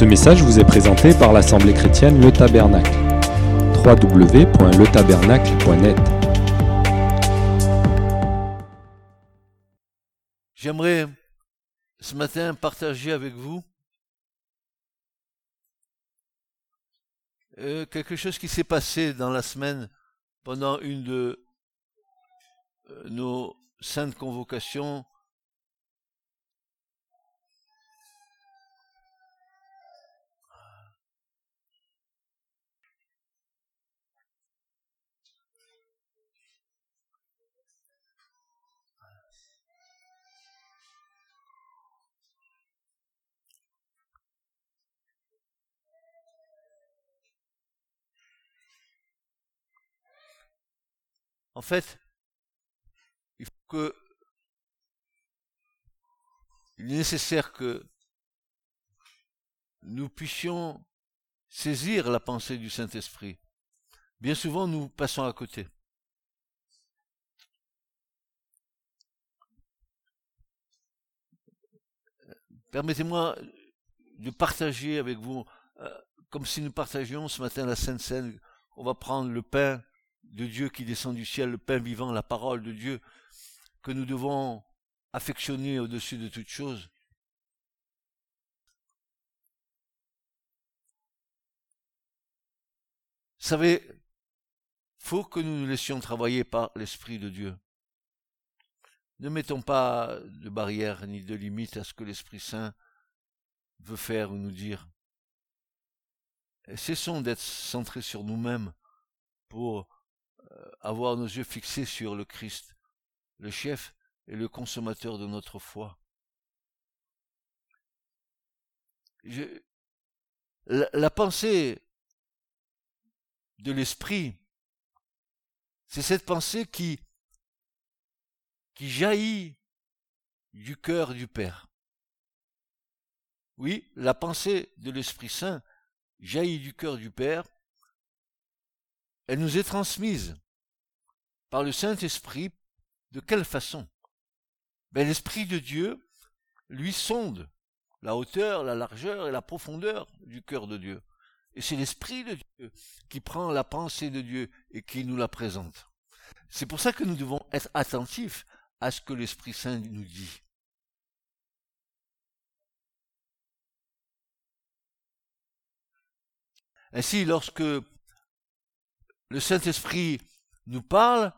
Ce message vous est présenté par l'Assemblée chrétienne Le Tabernacle. www.letabernacle.net J'aimerais ce matin partager avec vous euh, quelque chose qui s'est passé dans la semaine pendant une de euh, nos saintes convocations En fait, il faut que il est nécessaire que nous puissions saisir la pensée du Saint-Esprit. Bien souvent, nous passons à côté. Permettez-moi de partager avec vous, euh, comme si nous partagions ce matin la Sainte Seine, on va prendre le pain de Dieu qui descend du ciel, le pain vivant, la parole de Dieu, que nous devons affectionner au-dessus de toute chose. Vous savez, faut que nous nous laissions travailler par l'Esprit de Dieu. Ne mettons pas de barrières ni de limites à ce que l'Esprit Saint veut faire ou nous dire. Cessons d'être centrés sur nous-mêmes pour avoir nos yeux fixés sur le Christ, le chef et le consommateur de notre foi. la, pensée de l'esprit, c'est cette pensée qui, qui jaillit du cœur du Père. Oui, la pensée de l'Esprit Saint jaillit du cœur du Père elle nous est transmise par le Saint-Esprit. De quelle façon? Ben, L'Esprit de Dieu lui sonde la hauteur, la largeur et la profondeur du cœur de Dieu. Et c'est l'Esprit de Dieu qui prend la pensée de Dieu et qui nous la présente. C'est pour ça que nous devons être attentifs à ce que l'Esprit Saint nous dit. Ainsi, lorsque le Saint-Esprit nous parle,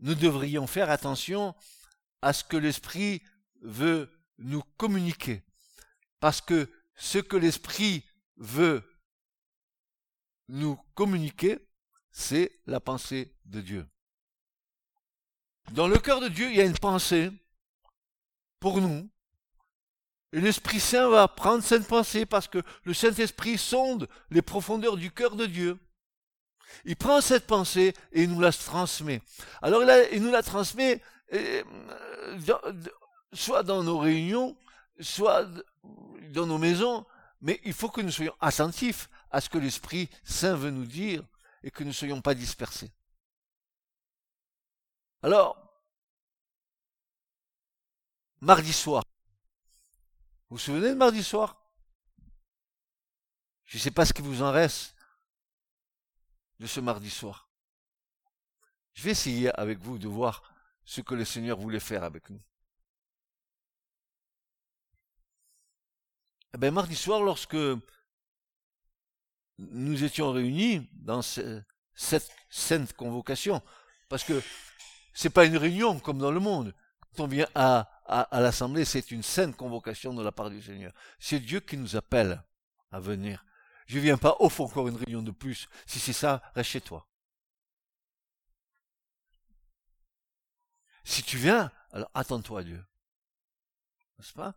nous devrions faire attention à ce que l'Esprit veut nous communiquer. Parce que ce que l'Esprit veut nous communiquer, c'est la pensée de Dieu. Dans le cœur de Dieu, il y a une pensée pour nous. Et l'Esprit Saint va prendre cette pensée parce que le Saint-Esprit sonde les profondeurs du cœur de Dieu. Il prend cette pensée et il nous la transmet. Alors il, nous la transmet euh, soit dans nos réunions, soit dans nos maisons, mais il faut que nous soyons attentifs à ce que l'Esprit Saint veut nous dire et que nous ne soyons pas dispersés. Alors, mardi soir, vous vous souvenez de mardi soir? Je ne sais pas ce qui vous en reste, de ce mardi soir. Je vais essayer avec vous de voir ce que le Seigneur voulait faire avec nous. Eh bien, mardi soir, lorsque nous étions réunis dans cette sainte convocation, parce que c'est pas une réunion comme dans le monde. Quand on vient à, à l'assemblée, c'est une sainte convocation de la part du Seigneur. C'est Dieu qui nous appelle à venir. Je viens pas, offre encore une réunion de plus. Si c'est ça, reste chez toi. Si tu viens, alors attends-toi à Dieu. N'est-ce pas?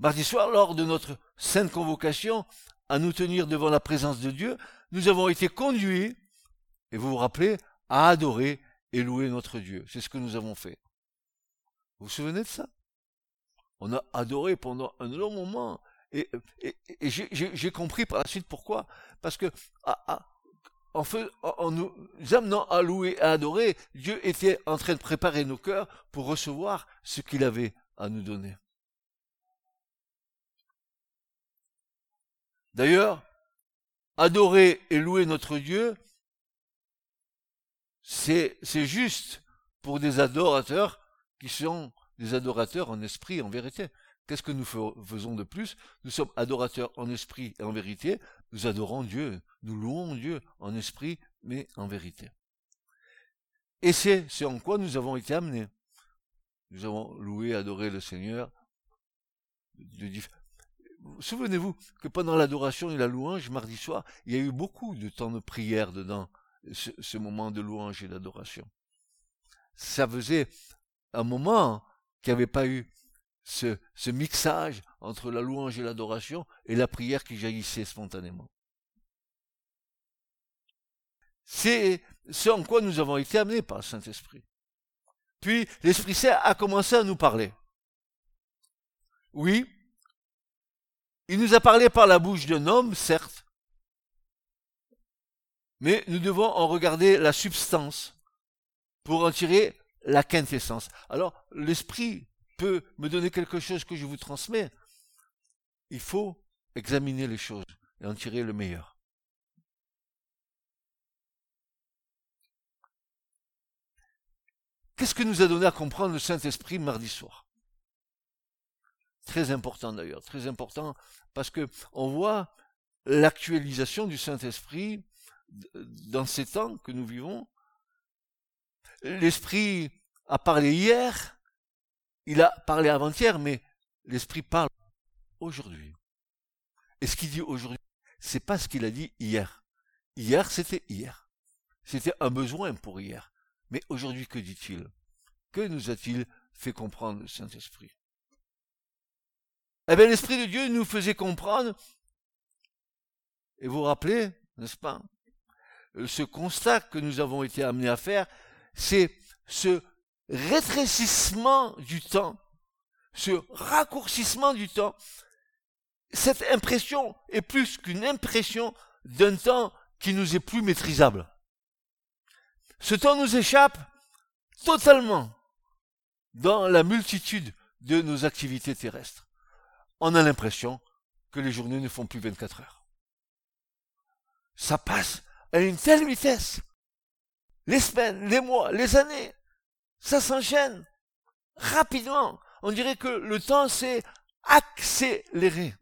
Mardi soir, lors de notre sainte convocation, à nous tenir devant la présence de Dieu, nous avons été conduits, et vous vous rappelez, à adorer et louer notre Dieu. C'est ce que nous avons fait. Vous vous souvenez de ça? On a adoré pendant un long moment et, j'ai compris par la suite pourquoi. Parce que en, nous amenant à louer et à adorer, Dieu était en train de préparer nos cœurs pour recevoir ce qu'il avait à nous donner. D'ailleurs, adorer et louer notre Dieu, c'est, juste pour des adorateurs qui sont des adorateurs en esprit en vérité. Qu'est-ce que nous faisons de plus? Nous sommes adorateurs en esprit et en vérité. Nous adorons Dieu, nous louons Dieu en esprit mais en vérité. Et c'est ce en quoi nous avons été amenés. Nous avons loué, adoré le Seigneur. Souvenez-vous que pendant l'adoration et la louange, mardi soir, il y a eu beaucoup de temps de prière dedans, ce, moment de louange et d'adoration. Ça faisait un moment qu'il n'y avait pas eu ce, mixage entre la louange et l'adoration et la prière qui jaillissait spontanément. C'est ce en quoi nous avons été amenés par le Saint-Esprit. Puis l'Esprit Saint a commencé à nous parler. Oui, il nous a parlé par la bouche d'un homme, certes, mais nous devons en regarder la substance pour en tirer la quintessence. Alors, l'Esprit peut me donner quelque chose que je vous transmets. Il faut examiner les choses et en tirer le meilleur. Qu'est-ce que nous a donné à comprendre le Saint-Esprit mardi soir? Très important d'ailleurs, très important parce que on voit l'actualisation du Saint-Esprit dans ces temps que nous vivons. L'Esprit a parlé hier, il a parlé avant-hier, mais l'Esprit parle aujourd'hui. Et ce qu'il dit aujourd'hui, c'est pas ce qu'il a dit hier. Hier, c'était hier. C'était un besoin pour hier. Mais aujourd'hui, que dit-il? Que nous a-t-il fait comprendre le Saint-Esprit? Eh bien, l'Esprit de Dieu nous faisait comprendre, et vous vous rappelez, n'est-ce pas? Ce constat que nous avons été amenés à faire, c'est ce rétrécissement du temps, ce raccourcissement du temps, cette impression est plus qu'une impression d'un temps qui nous est plus maîtrisable. Ce temps nous échappe totalement dans la multitude de nos activités terrestres. On a l'impression que les journées ne font plus 24 heures. Ça passe à une telle vitesse. Les semaines, les mois, les années, ça s'enchaîne rapidement. On dirait que le temps s'est accéléré.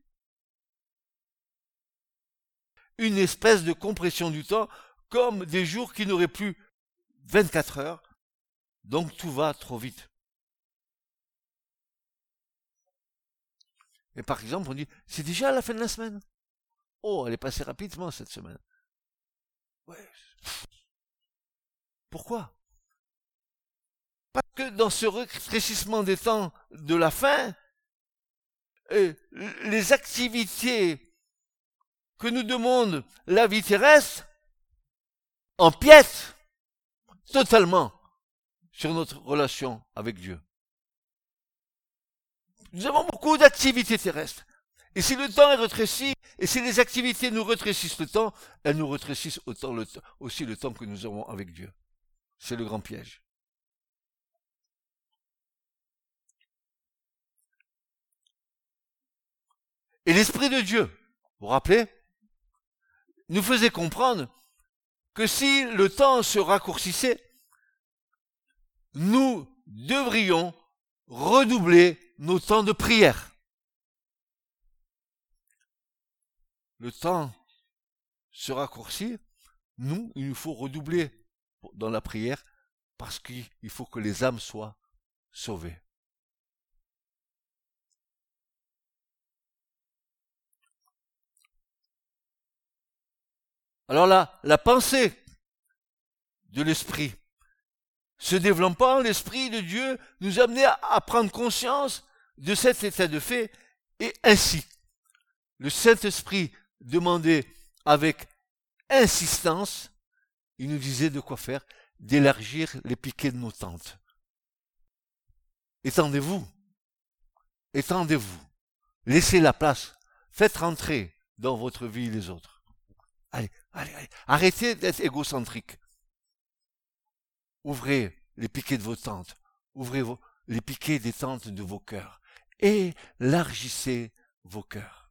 Une espèce de compression du temps comme des jours qui n'auraient plus 24 heures, donc tout va trop vite. Et par exemple, on dit, c'est déjà la fin de la semaine. Oh, elle est passée rapidement cette semaine. Ouais. Pourquoi? Parce que dans ce rétrécissement des temps de la fin, euh, les activités que nous demande la vie terrestre empiètent totalement sur notre relation avec Dieu. Nous avons beaucoup d'activités terrestres. Et si le temps est rétréci, et si les activités nous rétrécissent le temps, elles nous rétrécissent aussi le temps que nous avons avec Dieu. C'est le grand piège. Et l'Esprit de Dieu, vous vous rappelez, nous faisait comprendre que si le temps se raccourcissait, nous devrions redoubler nos temps de prière. Le temps se raccourcit, nous, il nous faut redoubler dans la prière parce qu'il faut que les âmes soient sauvées. Alors là, la pensée de l'esprit, se développant, l'esprit de Dieu nous amenait à, prendre conscience de cet état de fait, et ainsi, le Saint-Esprit demandait avec insistance, il nous disait de quoi faire, d'élargir les piquets de nos tentes. Étendez-vous, étendez-vous, laissez la place, faites rentrer dans votre vie les autres. Allez, Allez, allez, arrêtez d'être égocentrique. Ouvrez les piquets de vos tentes. Ouvrez les piquets des tentes de vos cœurs. Élargissez vos cœurs.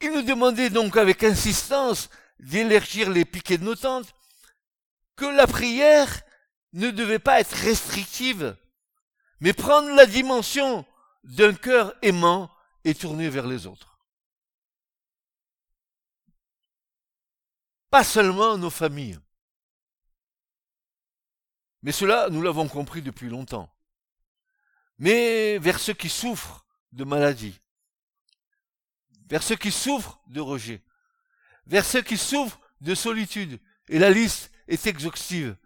Il nous demandait donc avec insistance d'élargir les piquets de nos tentes, que la prière ne devait pas être restrictive, mais prendre la dimension d'un cœur aimant et tourné vers les autres. Pas seulement nos familles. Mais cela, nous l'avons compris depuis longtemps. Mais vers ceux qui souffrent de maladie, vers ceux qui souffrent de rejet, vers ceux qui souffrent de solitude, et la liste est exhaustive,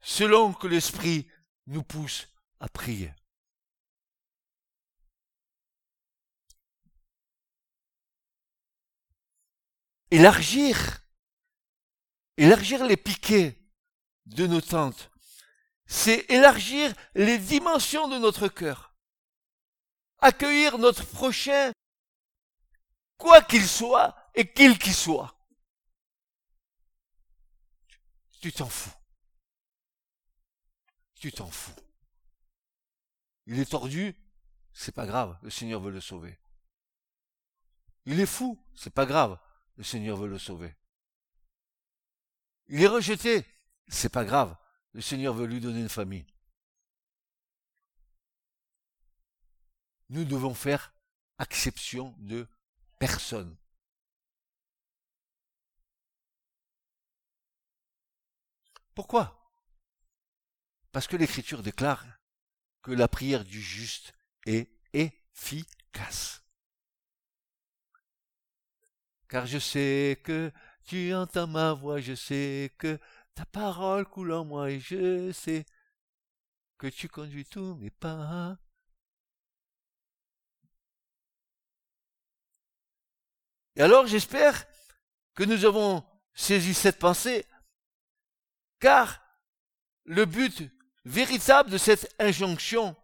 selon que l'Esprit nous pousse à prier. Élargir, élargir les piquets de nos tentes, c'est élargir les dimensions de notre cœur. Accueillir notre prochain, quoi qu'il soit et qu'il qu'il soit. Tu t'en fous. Tu t'en fous. Il est tordu, c'est pas grave, le Seigneur veut le sauver. Il est fou, c'est pas grave, le Seigneur veut le sauver. Il est rejeté, c'est pas grave, le Seigneur veut lui donner une famille. Nous devons faire exception de personne. Pourquoi? Parce que l'Écriture déclare que la prière du juste est efficace. Car je sais que tu entends ma voix, je sais que ta parole coule en moi et je sais que tu conduis tous mes pas. Et alors j'espère que nous avons saisi cette pensée, car le but véritable de cette injonction,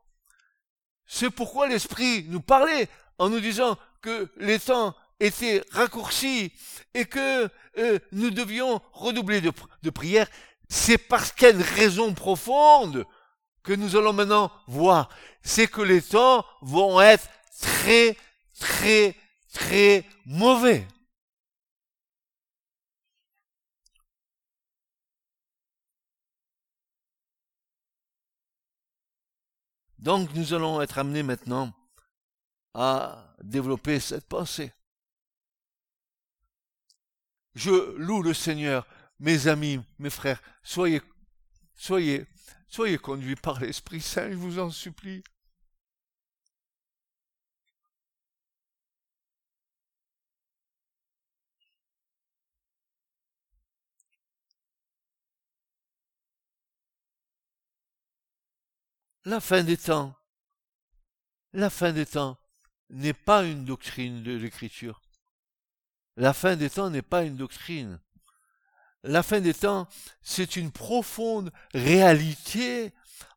c'est pourquoi l'Esprit nous parlait en nous disant que les temps étaient raccourcis et que euh, nous devions redoubler de, de prière, c'est parce qu'il y a une raison profonde que nous allons maintenant voir. C'est que les temps vont être très, très, très mauvais. Donc nous allons être amenés maintenant à développer cette pensée. Je loue le Seigneur, mes amis, mes frères, soyez, soyez, soyez conduits par l'Esprit Saint, je vous en supplie. La fin des temps, la fin des temps n'est pas une doctrine de l'Écriture. La fin des temps n'est pas une doctrine. La fin des temps, c'est une profonde réalité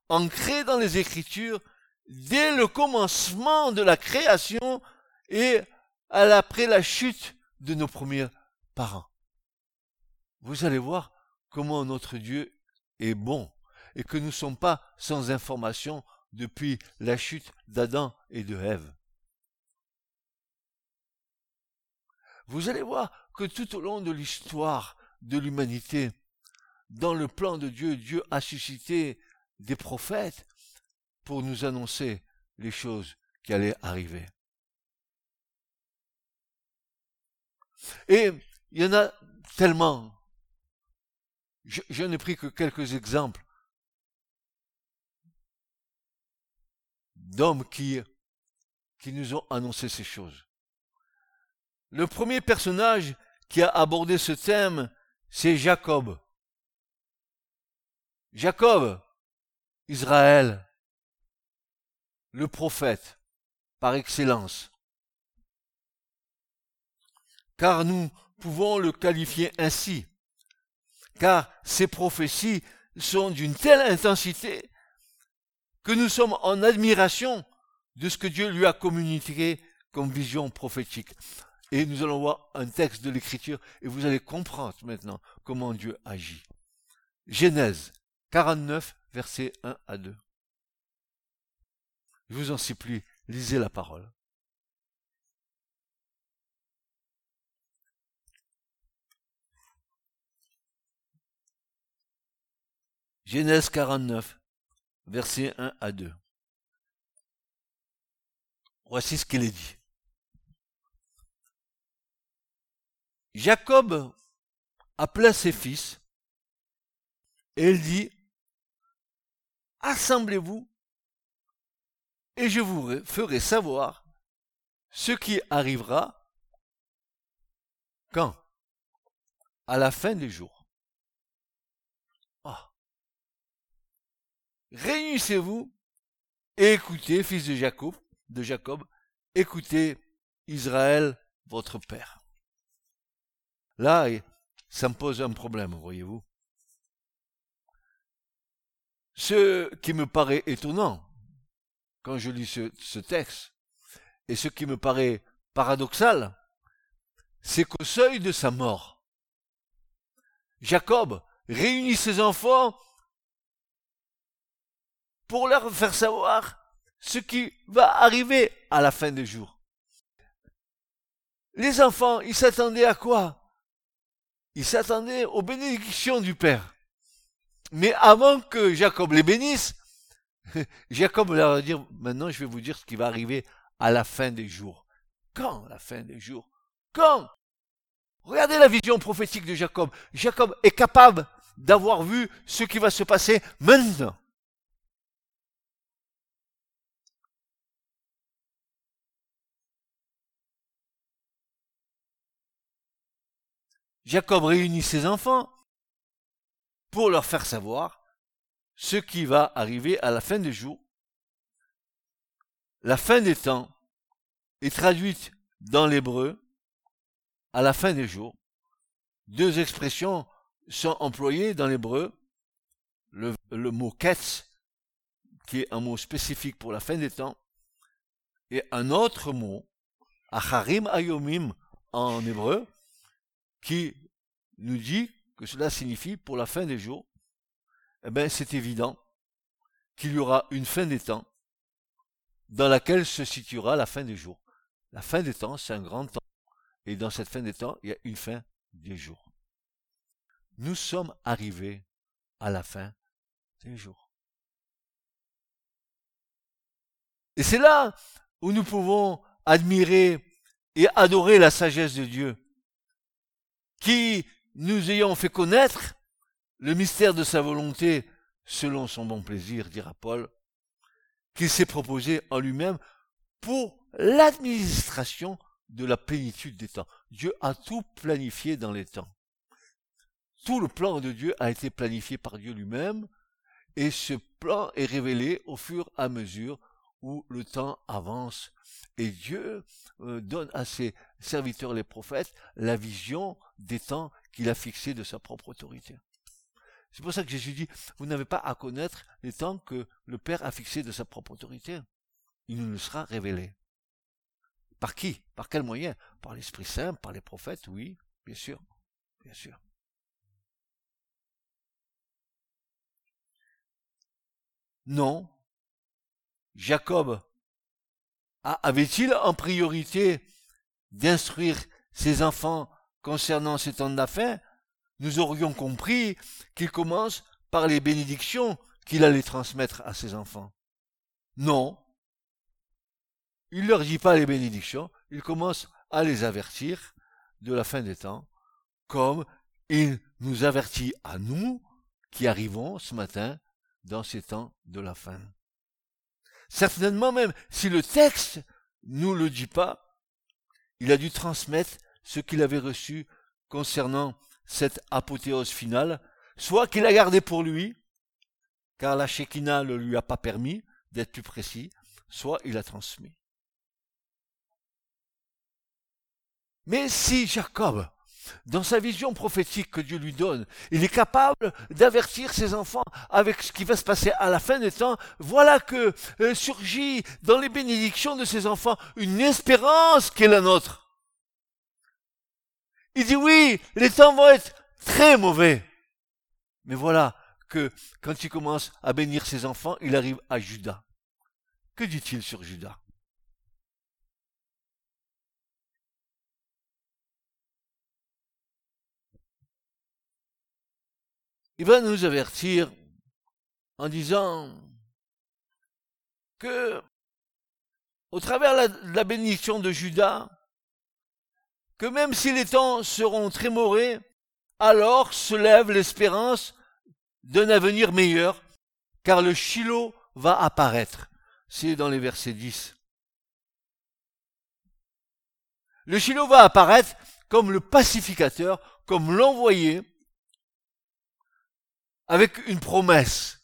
ancrée dans les Écritures dès le commencement de la création et après la chute de nos premiers parents. Vous allez voir comment notre Dieu est bon et que nous ne sommes pas sans information depuis la chute d'Adam et de Ève. Vous allez voir que tout au long de l'histoire de l'humanité, dans le plan de Dieu, Dieu a suscité des prophètes pour nous annoncer les choses qui allaient arriver. Et il y en a tellement. Je, n'ai pris que quelques exemples d'hommes qui, qui nous ont annoncé ces choses. Le premier personnage qui a abordé ce thème, c'est Jacob. Jacob, Israël, le prophète par excellence. Car nous pouvons le qualifier ainsi, car ces prophéties sont d'une telle intensité que nous sommes en admiration de ce que Dieu lui a communiqué comme vision prophétique. Et nous allons voir un texte de l'Écriture et vous allez comprendre maintenant comment Dieu agit. Genèse 49, versets 1 à 2. Je vous en supplie, lisez la parole. Genèse 49, versets 1 à 2. Voici ce qu'il est dit. Jacob appela ses fils et il dit, Assemblez-vous et je vous ferai savoir ce qui arrivera quand? À la fin des jours. Ah. Réunissez-vous et écoutez, fils de Jacob, de Jacob, écoutez Israël, votre père. Là, ça me pose un problème, voyez-vous. Ce qui me paraît étonnant, quand je lis ce, texte, et ce qui me paraît paradoxal, c'est qu'au seuil de sa mort, Jacob réunit ses enfants pour leur faire savoir ce qui va arriver à la fin des jours. Les enfants, ils s'attendaient à quoi? Ils s'attendaient aux bénédictions du Père. Mais avant que Jacob les bénisse, Jacob leur a dit, maintenant je vais vous dire ce qui va arriver à la fin des jours. Quand la fin des jours? Quand? Regardez la vision prophétique de Jacob. Jacob est capable d'avoir vu ce qui va se passer maintenant. Jacob réunit ses enfants pour leur faire savoir ce qui va arriver à la fin des jours. La fin des temps est traduite dans l'hébreu à la fin des jours. Deux expressions sont employées dans l'hébreu. Le, mot ketz, qui est un mot spécifique pour la fin des temps, et un autre mot, acharim ayomim en hébreu, qui nous dit que cela signifie pour la fin des jours, eh bien c'est évident qu'il y aura une fin des temps dans laquelle se situera la fin des jours. La fin des temps, c'est un grand temps. Et dans cette fin des temps, il y a une fin des jours. Nous sommes arrivés à la fin des jours. Et c'est là où nous pouvons admirer et adorer la sagesse de Dieu, qui nous ayant fait connaître le mystère de sa volonté selon son bon plaisir, dira Paul, qu'il s'est proposé en lui-même pour l'administration de la plénitude des temps. Dieu a tout planifié dans les temps. Tout le plan de Dieu a été planifié par Dieu lui-même, et ce plan est révélé au fur et à mesure où le temps avance. Et Dieu euh, donne à ses serviteurs les prophètes la vision des temps qu'il a fixés de sa propre autorité. C'est pour ça que Jésus dit, vous n'avez pas à connaître les temps que le Père a fixés de sa propre autorité. Il nous le sera révélé. Par qui? Par quel moyen? Par l'Esprit Saint, par les prophètes, oui, bien sûr, bien sûr. Non. Jacob avait-il en priorité d'instruire ses enfants concernant ces temps d'affaires? Nous aurions compris qu'il commence par les bénédictions qu'il allait transmettre à ses enfants. Non, il ne leur dit pas les bénédictions, il commence à les avertir de la fin des temps, comme il nous avertit à nous qui arrivons ce matin dans ces temps de la fin. Certainement même, si le texte nous le dit pas, il a dû transmettre ce qu'il avait reçu concernant cette apothéose finale, soit qu'il a gardé pour lui, car la Shekinah ne lui a pas permis d'être plus précis, soit il a transmis. Mais si Jacob, dans sa vision prophétique que Dieu lui donne, il est capable d'avertir ses enfants avec ce qui va se passer à la fin des temps, voilà que euh, surgit dans les bénédictions de ses enfants une espérance qui est la nôtre. Il dit oui, les temps vont être très mauvais. Mais voilà que quand il commence à bénir ses enfants, il arrive à Judas. Que dit-il sur Judas? Il va nous avertir en disant que, au travers de la bénédiction de Judas, que même si les temps seront très alors se lève l'espérance d'un avenir meilleur, car le Shiloh va apparaître. C'est dans les versets 10. Le Shiloh va apparaître comme le pacificateur, comme l'envoyé, avec une promesse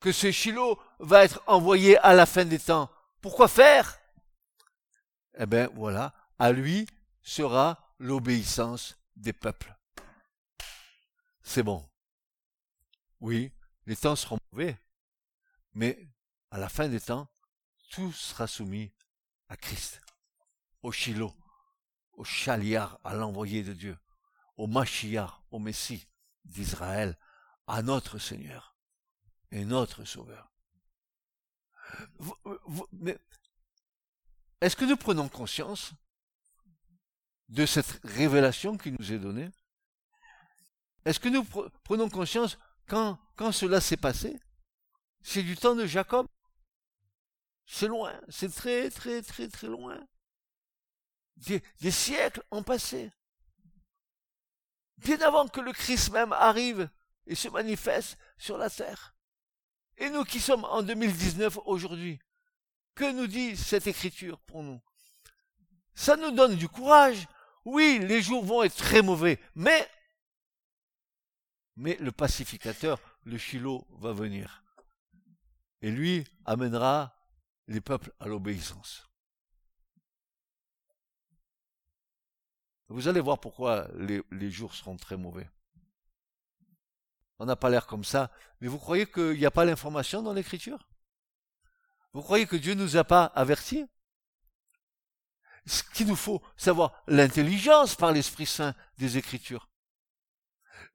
que ce Shiloh va être envoyé à la fin des temps. Pourquoi faire? Eh bien voilà, à lui sera l'obéissance des peuples. C'est bon. Oui, les temps seront mauvais, mais à la fin des temps, tout sera soumis à Christ, au Shiloh, au Chaliar, à l'envoyé de Dieu, au Mashiach, au Messie d'Israël, à notre Seigneur et notre Sauveur. mais est-ce que nous prenons conscience de cette révélation qui nous est donnée? Est-ce que nous prenons conscience quand, cela s'est passé? C'est du temps de Jacob? C'est loin, c'est très très très très loin. Des siècles ont passé. Bien avant que le Christ même arrive et se manifeste sur la terre. Et nous qui sommes en 2019 aujourd'hui, que nous dit cette écriture pour nous? Ça nous donne du courage. Oui, les jours vont être très mauvais, mais mais le pacificateur, le Shiloh, va venir. Et lui amènera les peuples à l'obéissance. Vous allez voir pourquoi les, les jours seront très mauvais. On n'a pas l'air comme ça, mais vous croyez qu'il n'y a pas l'information dans l'écriture? Vous croyez que Dieu ne nous a pas avertis? Ce qu'il nous faut, savoir l'intelligence par l'Esprit Saint des Écritures.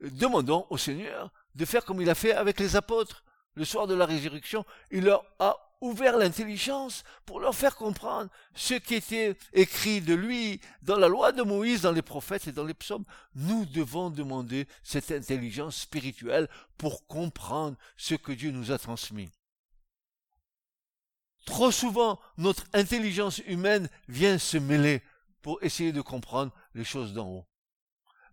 Demandons au Seigneur de faire comme il a fait avec les apôtres. Le soir de la résurrection, il leur a ouvert l'intelligence pour leur faire comprendre ce qui était écrit de lui dans la loi de Moïse, dans les prophètes et dans les psaumes. Nous devons demander cette intelligence spirituelle pour comprendre ce que Dieu nous a transmis. Trop souvent, notre intelligence humaine vient se mêler pour essayer de comprendre les choses d'en haut.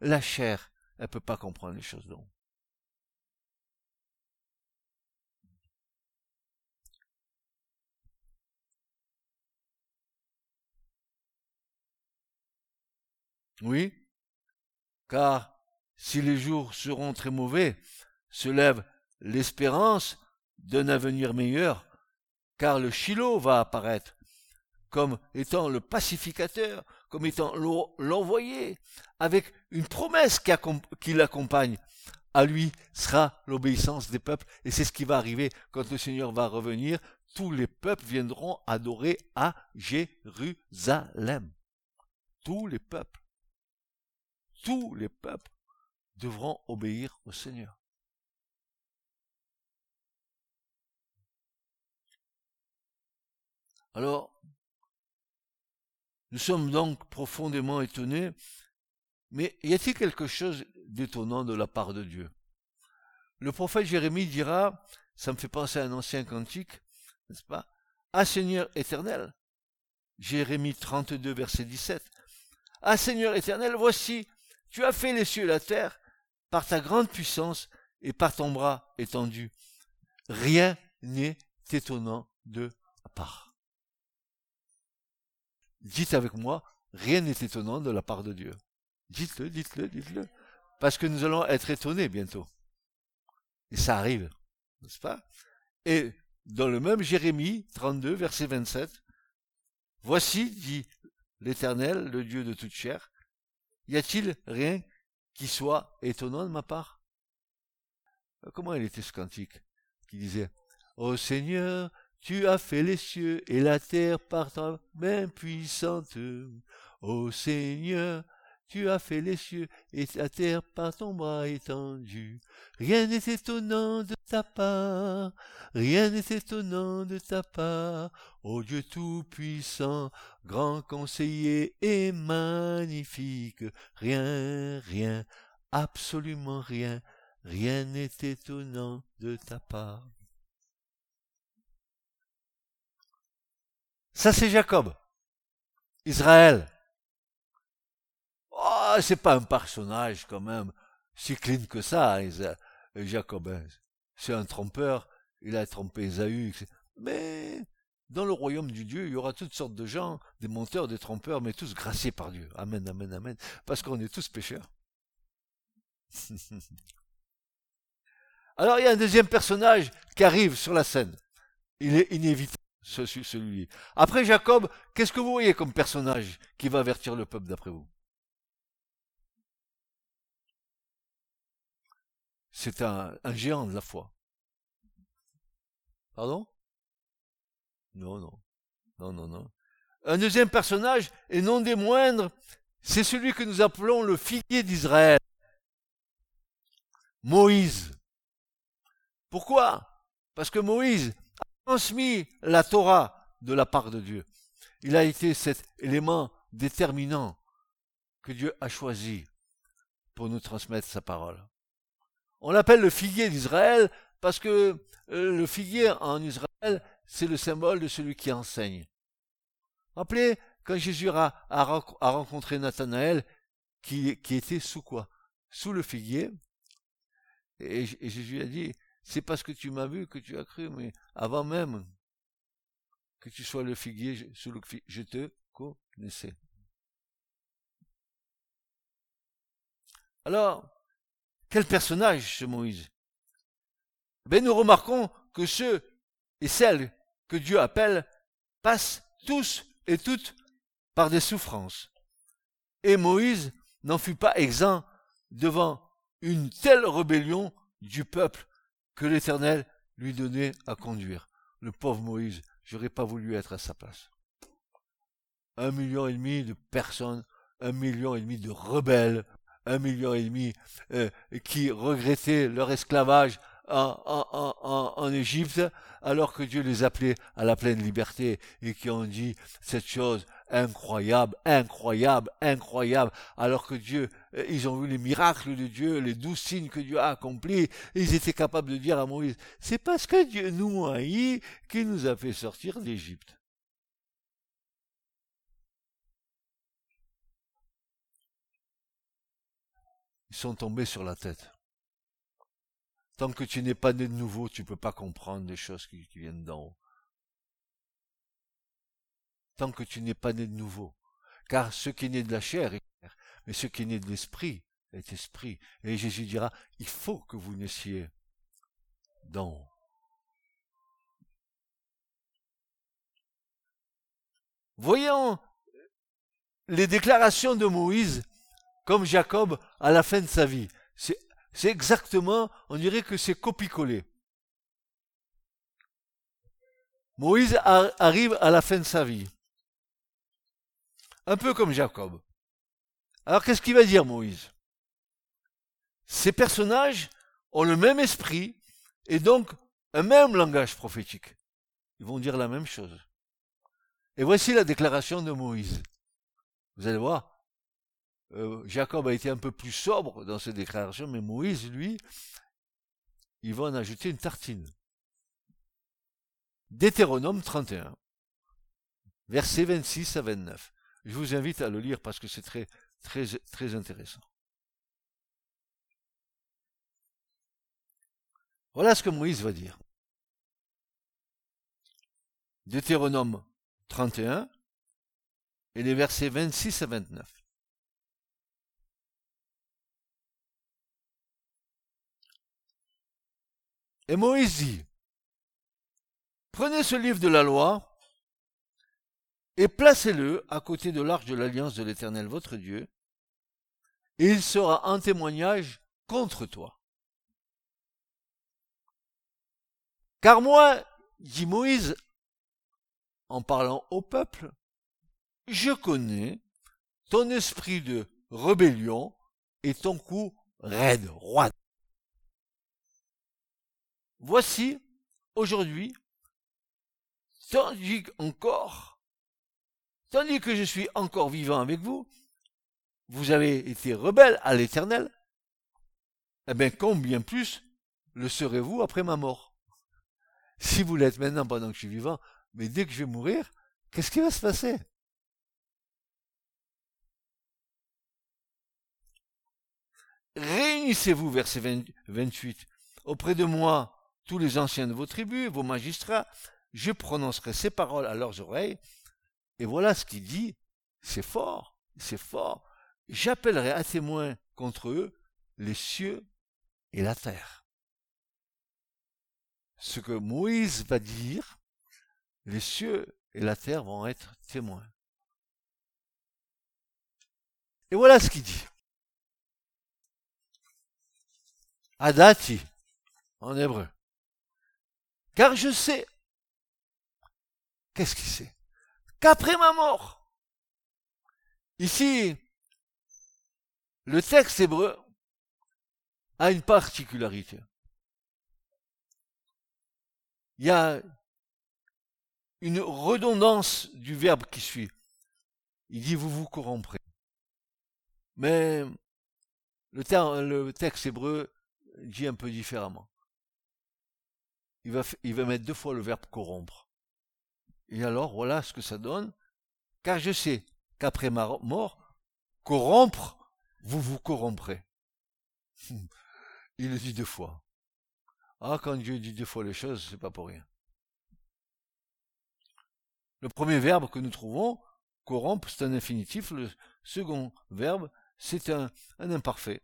La chair, elle ne peut pas comprendre les choses d'en haut. Oui, car si les jours seront très mauvais, se lève l'espérance d'un avenir meilleur, car le Shiloh va apparaître comme étant le pacificateur, comme étant l'envoyé, avec une promesse qui l'accompagne. À lui sera l'obéissance des peuples, et c'est ce qui va arriver quand le Seigneur va revenir. Tous les peuples viendront adorer à Jérusalem. Tous les peuples tous les peuples devront obéir au Seigneur. Alors, nous sommes donc profondément étonnés, mais y a-t-il quelque chose d'étonnant de la part de Dieu? Le prophète Jérémie dira, ça me fait penser à un ancien cantique, n'est-ce pas Ah Seigneur éternel, Jérémie 32, verset 17, Ah Seigneur éternel, voici, tu as fait les cieux et la terre par ta grande puissance et par ton bras étendu. Rien n'est étonnant de ta part. Dites avec moi, rien n'est étonnant de la part de Dieu. Dites-le, dites-le, dites-le. Parce que nous allons être étonnés bientôt. Et ça arrive, n'est-ce pas? Et dans le même Jérémie 32, verset 27, Voici, dit l'Éternel, le Dieu de toute chair, y a-t-il rien qui soit étonnant de ma part? Euh, Comment il était ce cantique? Qui disait Ô Seigneur, tu as fait les cieux et la terre par ta main puissante. Ô Seigneur, tu as fait les cieux et la terre par ton bras étendu. Rien n'est étonnant de ta part, rien n'est étonnant de ta part. Ô Dieu tout-puissant, grand conseiller et magnifique, rien, rien, absolument rien rien n'est étonnant de ta part. Ça, c'est Jacob. Israël. Oh, c'est pas un personnage quand même si clean que ça, Jacob. Hein. C'est un trompeur, il a trompé Esaü. Mais dans le royaume du Dieu, il y aura toutes sortes de gens, des monteurs, des trompeurs, mais tous graciés par Dieu. Amen, amen, amen. Parce qu'on est tous pécheurs. Alors il y a un deuxième personnage qui arrive sur la scène. Il est inévitable, celui. Après Jacob, qu'est-ce que vous voyez comme personnage qui va avertir le peuple d'après vous? C'est un, géant de la foi. Pardon? Non, non. Non, non, non. Un deuxième personnage, et non des moindres, c'est celui que nous appelons le figuier d'Israël. Moïse. Pourquoi? Parce que Moïse a transmis la Torah de la part de Dieu. Il a été cet élément déterminant que Dieu a choisi pour nous transmettre sa parole. On l'appelle le figuier d'Israël parce que euh, le figuier en Israël, c'est le symbole de celui qui enseigne. Rappelez, quand Jésus a, rencontré Nathanaël, qui, était sous quoi? Sous le figuier. Et, et Jésus a dit, c'est parce que tu m'as vu que tu as cru, mais avant même que tu sois le figuier sous le je te connaissais. Alors, quel personnage ce Moïse? Ben nous remarquons que ceux et celles que Dieu appelle passent tous et toutes par des souffrances. Et Moïse n'en fut pas exempt devant une telle rébellion du peuple que l'Éternel lui donnait à conduire. Le pauvre Moïse, j'aurais pas voulu être à sa place. Un million et demi de personnes, un million et demi de rebelles, un million et demi euh, qui regrettaient leur esclavage en, en, Égypte, alors que Dieu les appelait à la pleine liberté et qui ont dit cette chose incroyable, incroyable, incroyable, alors que Dieu, euh, ils ont vu les miracles de Dieu, les douze signes que Dieu a accomplis, ils étaient capables de dire à Moïse, c'est parce que Dieu nous a qu'il nous a fait sortir d'Égypte. Ils sont tombés sur la tête. Tant que tu n'es pas né de nouveau, tu ne peux pas comprendre les choses qui, viennent d'en haut. Tant que tu n'es pas né de nouveau. Car ce qui est né de la chair est chair, mais ce qui est né de l'esprit est esprit. Et Jésus dira, il faut que vous naissiez d'en haut. Voyons les déclarations de Moïse comme Jacob à la fin de sa vie. C'est exactement, on dirait que c'est copie-collé. Moïse arrive à la fin de sa vie. Un peu comme Jacob. Alors qu'est-ce qu'il va dire Moïse? Ces personnages ont le même esprit et donc un même langage prophétique. Ils vont dire la même chose. Et voici la déclaration de Moïse. Vous allez voir, euh, Jacob a été un peu plus sobre dans ses déclarations, mais Moïse, lui, il va en ajouter une tartine. Deutéronome 31, versets 26 à 29. Je vous invite à le lire parce que c'est très, très, très intéressant. Voilà ce que Moïse va dire. Deutéronome 31 et les versets 26 à 29. Et Moïse dit, prenez ce livre de la loi et placez-le à côté de l'arche de l'alliance de l'Éternel votre Dieu, et il sera un témoignage contre toi. Car moi, dit Moïse, en parlant au peuple, je connais ton esprit de rébellion et ton cou raide, roide. Voici, aujourd'hui, tandis encore, tandis que je suis encore vivant avec vous, vous avez été rebelles à l'éternel, eh bien combien plus le serez-vous après ma mort? Si vous l'êtes maintenant pendant que je suis vivant, mais dès que je vais mourir, qu'est-ce qui va se passer? Réunissez-vous, verset 28, auprès de moi tous les anciens de vos tribus, vos magistrats, je prononcerai ces paroles à leurs oreilles, et voilà ce qu'il dit, c'est fort, c'est fort. J'appellerai à témoin contre eux les cieux et la terre. Ce que Moïse va dire, les cieux et la terre vont être témoins. Et voilà ce qu'il dit. Adati, en hébreu. Car je sais, qu'est-ce qu'il sait? Qu'après ma mort, ici, le texte hébreu a une particularité. Il y a une redondance du verbe qui suit. Il dit vous vous corromprez. Mais le, le texte hébreu dit un peu différemment. Il va, mettre deux fois le verbe corrompre. Et alors, voilà ce que ça donne. Car je sais qu'après ma mort, corrompre, vous vous corromprez. Il le dit deux fois. Ah, quand Dieu dit deux fois les choses, c'est pas pour rien. Le premier verbe que nous trouvons, corrompre, c'est un infinitif. Le second verbe, c'est un imparfait.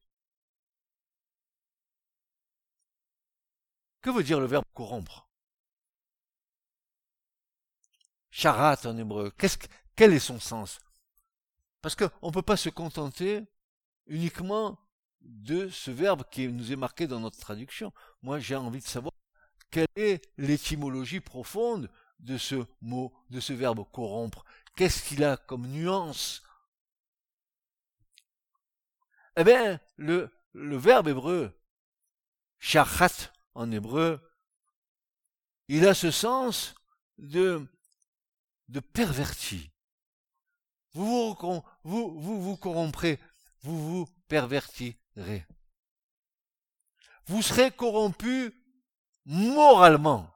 Que veut dire le verbe corrompre? Charat en hébreu. Quel est son sens? Parce qu'on ne peut pas se contenter uniquement de ce verbe qui nous est marqué dans notre traduction. Moi, j'ai envie de savoir quelle est l'étymologie profonde de ce mot, de ce verbe corrompre. Qu'est-ce qu'il a comme nuance? Eh bien, le, verbe hébreu, shachat en hébreu, il a ce sens de, de perverti. Vous vous, vous, vous, corromprez, vous vous pervertirez. Vous serez corrompu moralement.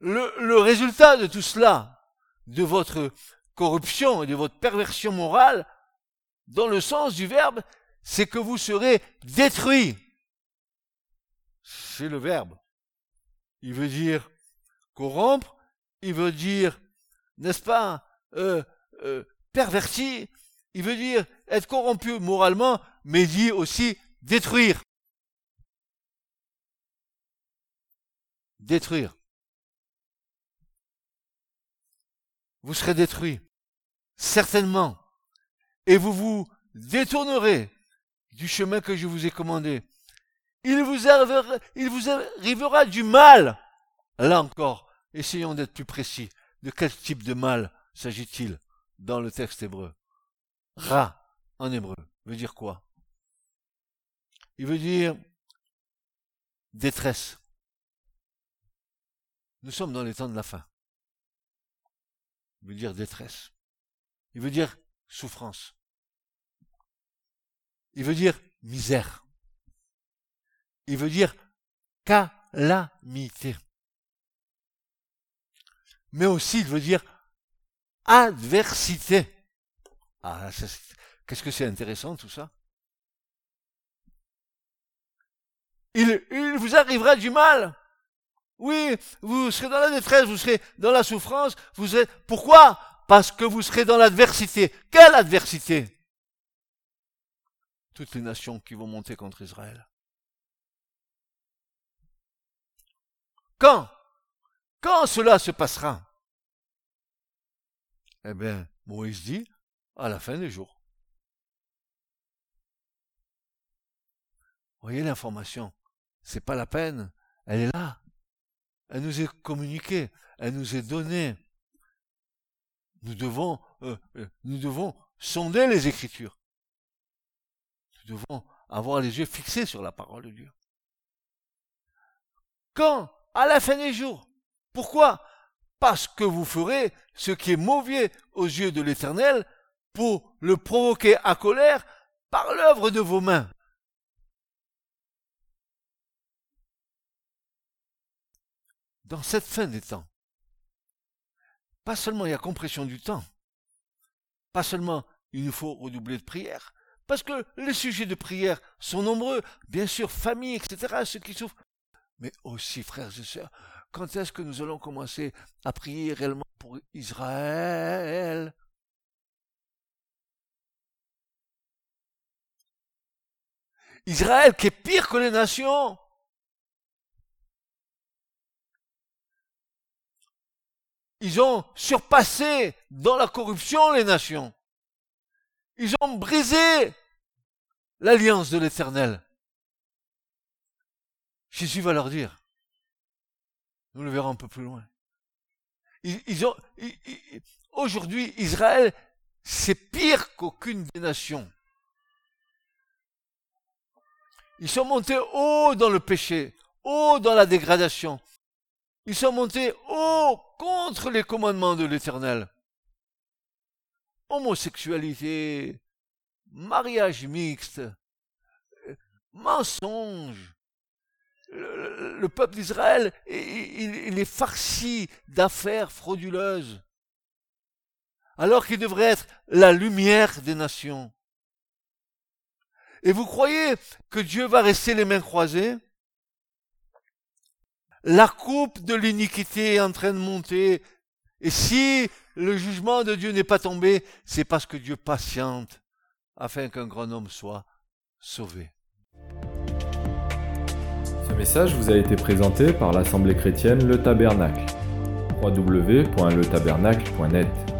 Le, le résultat de tout cela, de votre corruption et de votre perversion morale, dans le sens du verbe, c'est que vous serez détruits. C'est le verbe. Il veut dire corrompre, il veut dire, n'est-ce pas, euh, euh, perverti, il veut dire être corrompu moralement, mais dit aussi détruire. Détruire. Vous serez détruit. Certainement. Et vous vous détournerez du chemin que je vous ai commandé. Il vous arrivera, du mal. Là encore, essayons d'être plus précis. De quel type de mal s'agit-il dans le texte hébreu? Ra, en hébreu, veut dire quoi? Il veut dire détresse. Nous sommes dans les temps de la fin. Il veut dire détresse. Il veut dire souffrance. Il veut dire misère. Il veut dire calamité. Mais aussi, il veut dire adversité. Ah, qu'est-ce que c'est intéressant tout ça? Il, il vous arrivera du mal. Oui, vous serez dans la détresse, vous serez dans la souffrance, vous êtes, pourquoi? Parce que vous serez dans l'adversité. Quelle adversité? Toutes les nations qui vont monter contre Israël. Quand? Quand cela se passera? Eh bien, Moïse dit, à la fin des jours. Voyez l'information, c'est pas la peine, elle est là. Elle nous est communiquée, elle nous est donnée. Nous devons, euh, euh, nous devons sonder les Écritures devons avoir les yeux fixés sur la parole de Dieu. Quand À la fin des jours. Pourquoi? Parce que vous ferez ce qui est mauvais aux yeux de l'Éternel pour le provoquer à colère par l'œuvre de vos mains. Dans cette fin des temps, pas seulement il y a compression du temps, pas seulement il nous faut redoubler de prière, parce que les sujets de prière sont nombreux, bien sûr, famille, etc., ceux qui souffrent, mais aussi, frères et sœurs, quand est-ce que nous allons commencer à prier réellement pour Israël? Israël qui est pire que les nations. Ils ont surpassé dans la corruption les nations. Ils ont brisé l'alliance de l'Éternel. Jésus va leur dire, nous le verrons un peu plus loin. Aujourd'hui, Israël, c'est pire qu'aucune des nations. Ils sont montés haut dans le péché, haut dans la dégradation. Ils sont montés haut contre les commandements de l'Éternel. Homosexualité, mariage mixte, mensonge, le, peuple d'Israël, il, est farci d'affaires frauduleuses, alors qu'il devrait être la lumière des nations. Et vous croyez que Dieu va rester les mains croisées? La coupe de l'iniquité est en train de monter. Et si le jugement de Dieu n'est pas tombé, c'est parce que Dieu patiente afin qu'un grand homme soit sauvé message vous a été présenté par l'Assemblée chrétienne Le Tabernacle. www.letabernacle.net